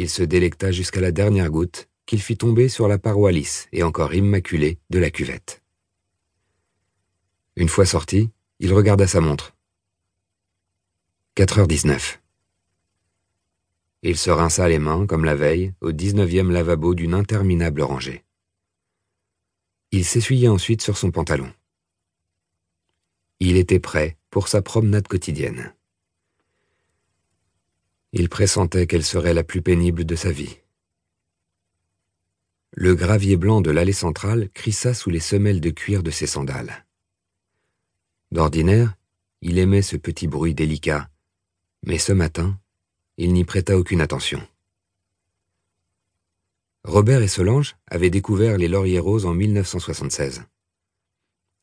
Il se délecta jusqu'à la dernière goutte qu'il fit tomber sur la paroi lisse et encore immaculée de la cuvette. Une fois sorti, il regarda sa montre. 4h19. Il se rinça les mains, comme la veille, au 19e lavabo d'une interminable rangée. Il s'essuyait ensuite sur son pantalon. Il était prêt pour sa promenade quotidienne. Il pressentait qu'elle serait la plus pénible de sa vie. Le gravier blanc de l'allée centrale crissa sous les semelles de cuir de ses sandales. D'ordinaire, il aimait ce petit bruit délicat, mais ce matin, il n'y prêta aucune attention. Robert et Solange avaient découvert les lauriers roses en 1976.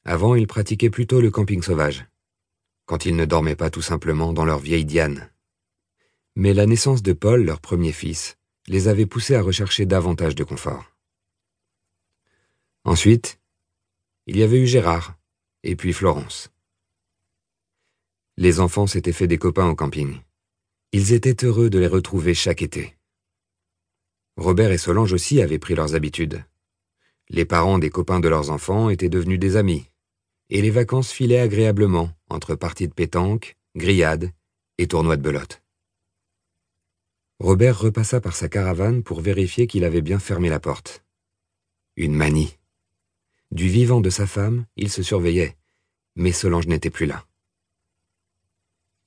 Avant, ils pratiquaient plutôt le camping sauvage, quand ils ne dormaient pas tout simplement dans leur vieille Diane. Mais la naissance de Paul, leur premier fils, les avait poussés à rechercher davantage de confort. Ensuite, il y avait eu Gérard, et puis Florence. Les enfants s'étaient fait des copains au camping. Ils étaient heureux de les retrouver chaque été. Robert et Solange aussi avaient pris leurs habitudes. Les parents des copains de leurs enfants étaient devenus des amis, et les vacances filaient agréablement entre parties de pétanque, grillades et tournois de belote. Robert repassa par sa caravane pour vérifier qu'il avait bien fermé la porte. Une manie. Du vivant de sa femme, il se surveillait, mais Solange n'était plus là.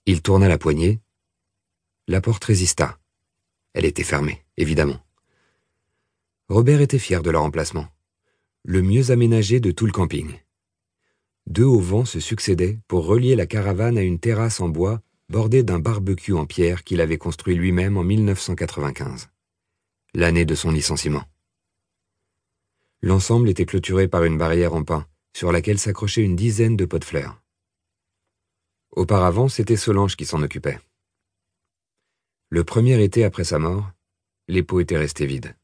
Il tourna la poignée. La porte résista. Elle était fermée, évidemment. Robert était fier de leur emplacement. Le mieux aménagé de tout le camping. Deux auvents se succédaient pour relier la caravane à une terrasse en bois bordé d'un barbecue en pierre qu'il avait construit lui-même en 1995, l'année de son licenciement. L'ensemble était clôturé par une barrière en pin, sur laquelle s'accrochaient une dizaine de pots de fleurs. Auparavant, c'était Solange qui s'en occupait. Le premier été après sa mort, les pots étaient restés vides.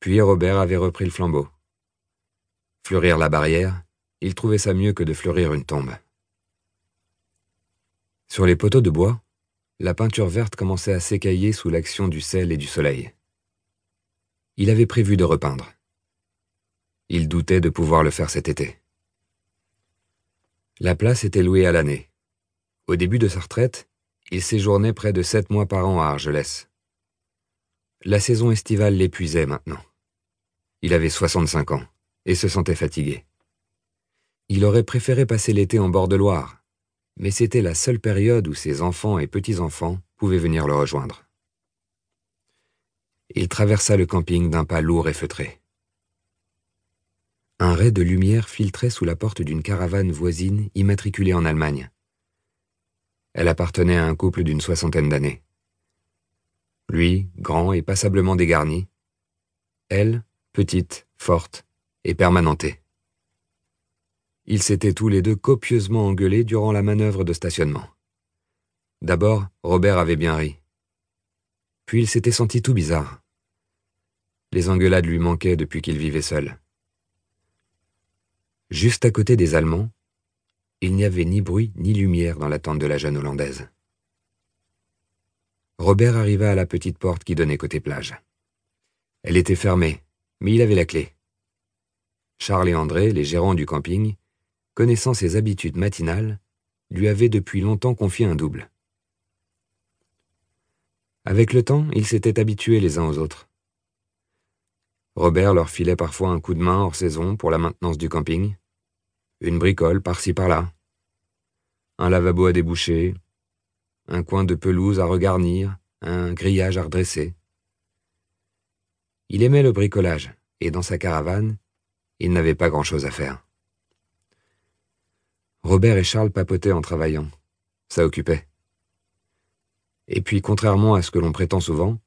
Puis Robert avait repris le flambeau. Fleurir la barrière, il trouvait ça mieux que de fleurir une tombe. Sur les poteaux de bois, la peinture verte commençait à s'écailler sous l'action du sel et du soleil. Il avait prévu de repeindre. Il doutait de pouvoir le faire cet été. La place était louée à l'année. Au début de sa retraite, il séjournait près de sept mois par an à Argelès. La saison estivale l'épuisait maintenant. Il avait 65 ans et se sentait fatigué. Il aurait préféré passer l'été en bord de Loire, mais c'était la seule période où ses enfants et petits-enfants pouvaient venir le rejoindre. Il traversa le camping d'un pas lourd et feutré. Un ray de lumière filtrait sous la porte d'une caravane voisine immatriculée en Allemagne. Elle appartenait à un couple d'une soixantaine d'années. Lui, grand et passablement dégarni. Elle, petite, forte et permanentée. Ils s'étaient tous les deux copieusement engueulés durant la manœuvre de stationnement. D'abord, Robert avait bien ri. Puis il s'était senti tout bizarre. Les engueulades lui manquaient depuis qu'il vivait seul. Juste à côté des Allemands, il n'y avait ni bruit ni lumière dans la tente de la jeune Hollandaise. Robert arriva à la petite porte qui donnait côté plage. Elle était fermée, mais il avait la clé. Charles et André, les gérants du camping, connaissant ses habitudes matinales, lui avait depuis longtemps confié un double. Avec le temps, ils s'étaient habitués les uns aux autres. Robert leur filait parfois un coup de main hors saison pour la maintenance du camping, une bricole par-ci par-là, un lavabo à déboucher, un coin de pelouse à regarnir, un grillage à redresser. Il aimait le bricolage, et dans sa caravane, il n'avait pas grand-chose à faire. Robert et Charles papotaient en travaillant. Ça occupait. Et puis, contrairement à ce que l'on prétend souvent,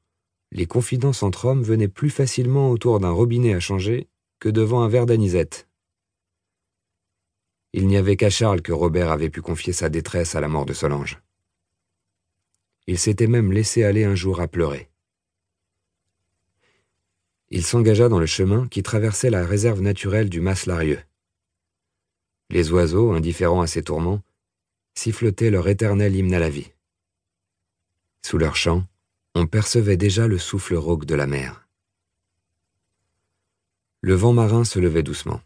les confidences entre hommes venaient plus facilement autour d'un robinet à changer que devant un verre d'anisette. Il n'y avait qu'à Charles que Robert avait pu confier sa détresse à la mort de Solange. Il s'était même laissé aller un jour à pleurer. Il s'engagea dans le chemin qui traversait la réserve naturelle du Mas Larieux. Les oiseaux, indifférents à ses tourments, sifflotaient leur éternel hymne à la vie. Sous leur chant, on percevait déjà le souffle rauque de la mer. Le vent marin se levait doucement,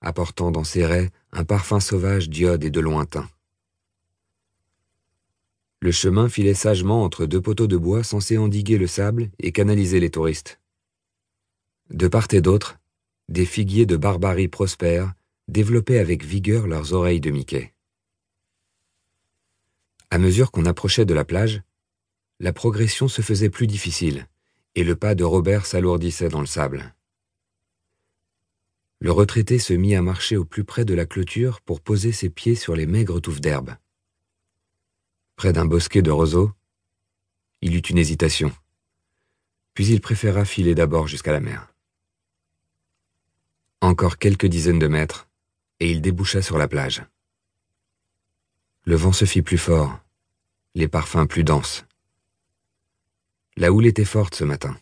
apportant dans ses raies un parfum sauvage d'iode et de lointain. Le chemin filait sagement entre deux poteaux de bois censés endiguer le sable et canaliser les touristes. De part et d'autre, des figuiers de barbarie prospères développaient avec vigueur leurs oreilles de Mickey. À mesure qu'on approchait de la plage, la progression se faisait plus difficile, et le pas de Robert s'alourdissait dans le sable. Le retraité se mit à marcher au plus près de la clôture pour poser ses pieds sur les maigres touffes d'herbe. Près d'un bosquet de roseaux, il eut une hésitation, puis il préféra filer d'abord jusqu'à la mer. Encore quelques dizaines de mètres, et il déboucha sur la plage. Le vent se fit plus fort, les parfums plus denses. La houle était forte ce matin.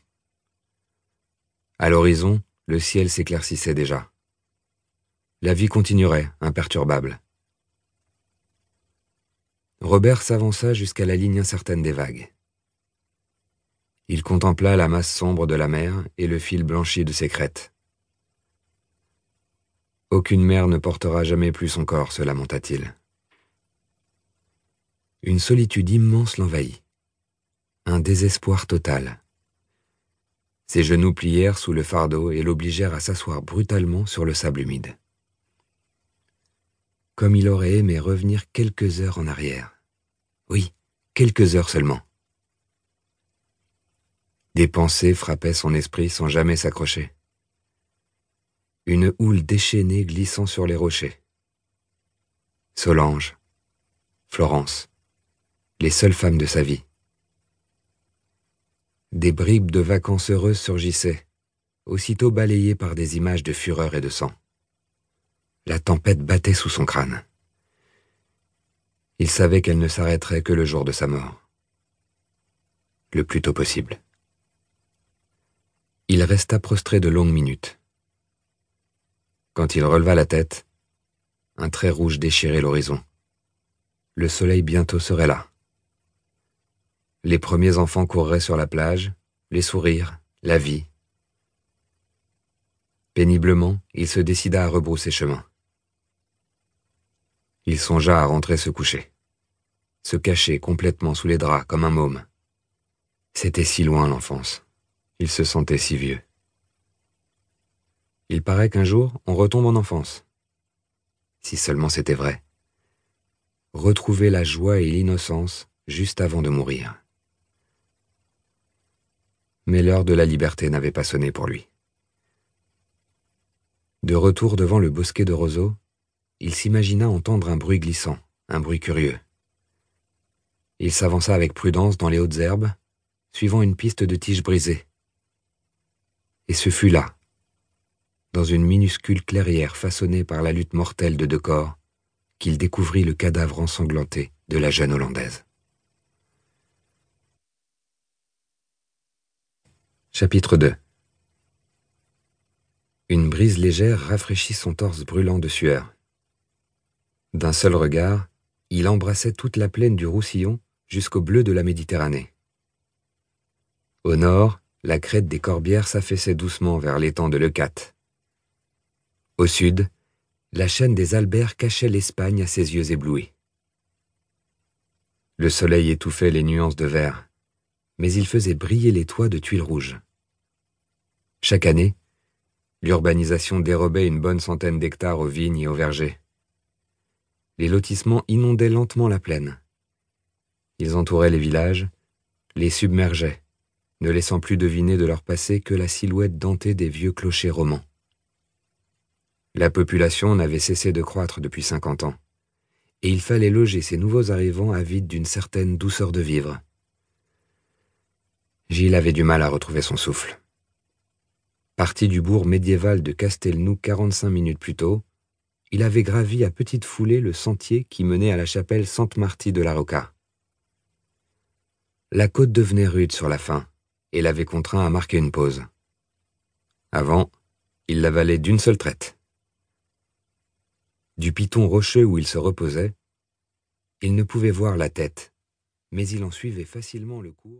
À l'horizon, le ciel s'éclaircissait déjà. La vie continuerait, imperturbable. Robert s'avança jusqu'à la ligne incertaine des vagues. Il contempla la masse sombre de la mer et le fil blanchi de ses crêtes. Aucune mer ne portera jamais plus son corps, se lamenta-t-il. Une solitude immense l'envahit. Un désespoir total. Ses genoux plièrent sous le fardeau et l'obligèrent à s'asseoir brutalement sur le sable humide. Comme il aurait aimé revenir quelques heures en arrière. Oui, quelques heures seulement. Des pensées frappaient son esprit sans jamais s'accrocher. Une houle déchaînée glissant sur les rochers. Solange, Florence, les seules femmes de sa vie. Des bribes de vacances heureuses surgissaient, aussitôt balayées par des images de fureur et de sang. La tempête battait sous son crâne. Il savait qu'elle ne s'arrêterait que le jour de sa mort. Le plus tôt possible. Il resta prostré de longues minutes. Quand il releva la tête, un trait rouge déchirait l'horizon. Le soleil bientôt serait là. Les premiers enfants courraient sur la plage, les sourires, la vie. Péniblement, il se décida à rebrousser chemin. Il songea à rentrer se coucher, se cacher complètement sous les draps comme un môme. C'était si loin l'enfance. Il se sentait si vieux. Il paraît qu'un jour, on retombe en enfance. Si seulement c'était vrai. Retrouver la joie et l'innocence juste avant de mourir mais l'heure de la liberté n'avait pas sonné pour lui. De retour devant le bosquet de roseaux, il s'imagina entendre un bruit glissant, un bruit curieux. Il s'avança avec prudence dans les hautes herbes, suivant une piste de tiges brisées. Et ce fut là, dans une minuscule clairière façonnée par la lutte mortelle de deux corps, qu'il découvrit le cadavre ensanglanté de la jeune Hollandaise. Chapitre 2 Une brise légère rafraîchit son torse brûlant de sueur. D'un seul regard, il embrassait toute la plaine du Roussillon jusqu'au bleu de la Méditerranée. Au nord, la crête des Corbières s'affaissait doucement vers l'étang de Leucate. Au sud, la chaîne des Alberts cachait l'Espagne à ses yeux éblouis. Le soleil étouffait les nuances de vert, mais il faisait briller les toits de tuiles rouges. Chaque année, l'urbanisation dérobait une bonne centaine d'hectares aux vignes et aux vergers. Les lotissements inondaient lentement la plaine. Ils entouraient les villages, les submergeaient, ne laissant plus deviner de leur passé que la silhouette dentée des vieux clochers romans. La population n'avait cessé de croître depuis cinquante ans, et il fallait loger ces nouveaux arrivants avides d'une certaine douceur de vivre. Gilles avait du mal à retrouver son souffle. Parti du bourg médiéval de Castelnou quarante-cinq minutes plus tôt, il avait gravi à petite foulée le sentier qui menait à la chapelle Sainte-Marty de la Rocca. La côte devenait rude sur la fin, et l'avait contraint à marquer une pause. Avant, il l'avalait d'une seule traite. Du piton rocheux où il se reposait, il ne pouvait voir la tête, mais il en suivait facilement le cours.